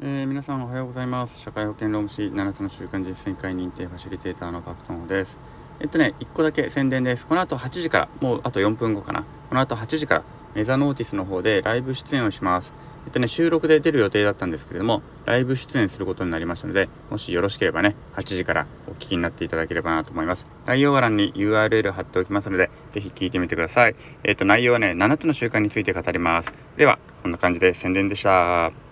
えー、皆さんおはようございます。社会保険労務士7つの習慣実践会認定ファシリテーターのパクトンです。えっとね1個だけ宣伝です。この後8時からもうあと4分後かな。この後8時からメザノーティスの方でライブ出演をします。えっとね収録で出る予定だったんですけれどもライブ出演することになりましたのでもしよろしければね8時からお聞きになっていただければなと思います。概要欄に URL 貼っておきますのでぜひ聞いてみてください。えっと内容はね7つの習慣について語ります。ではこんな感じで宣伝でした。